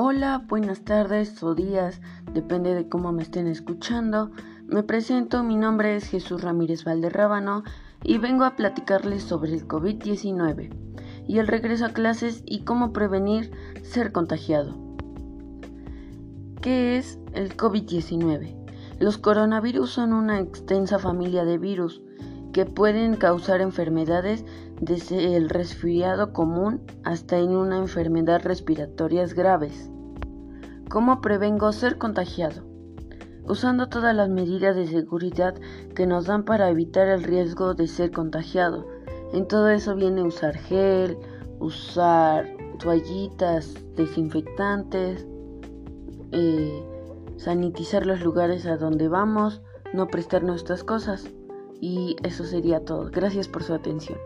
Hola, buenas tardes o días, depende de cómo me estén escuchando. Me presento, mi nombre es Jesús Ramírez Valderrábano y vengo a platicarles sobre el COVID-19 y el regreso a clases y cómo prevenir ser contagiado. ¿Qué es el COVID-19? Los coronavirus son una extensa familia de virus que pueden causar enfermedades desde el resfriado común hasta en una enfermedad respiratorias graves. ¿Cómo prevengo ser contagiado? Usando todas las medidas de seguridad que nos dan para evitar el riesgo de ser contagiado. En todo eso viene usar gel, usar toallitas desinfectantes, eh, sanitizar los lugares a donde vamos, no prestar nuestras cosas. Y eso sería todo. Gracias por su atención.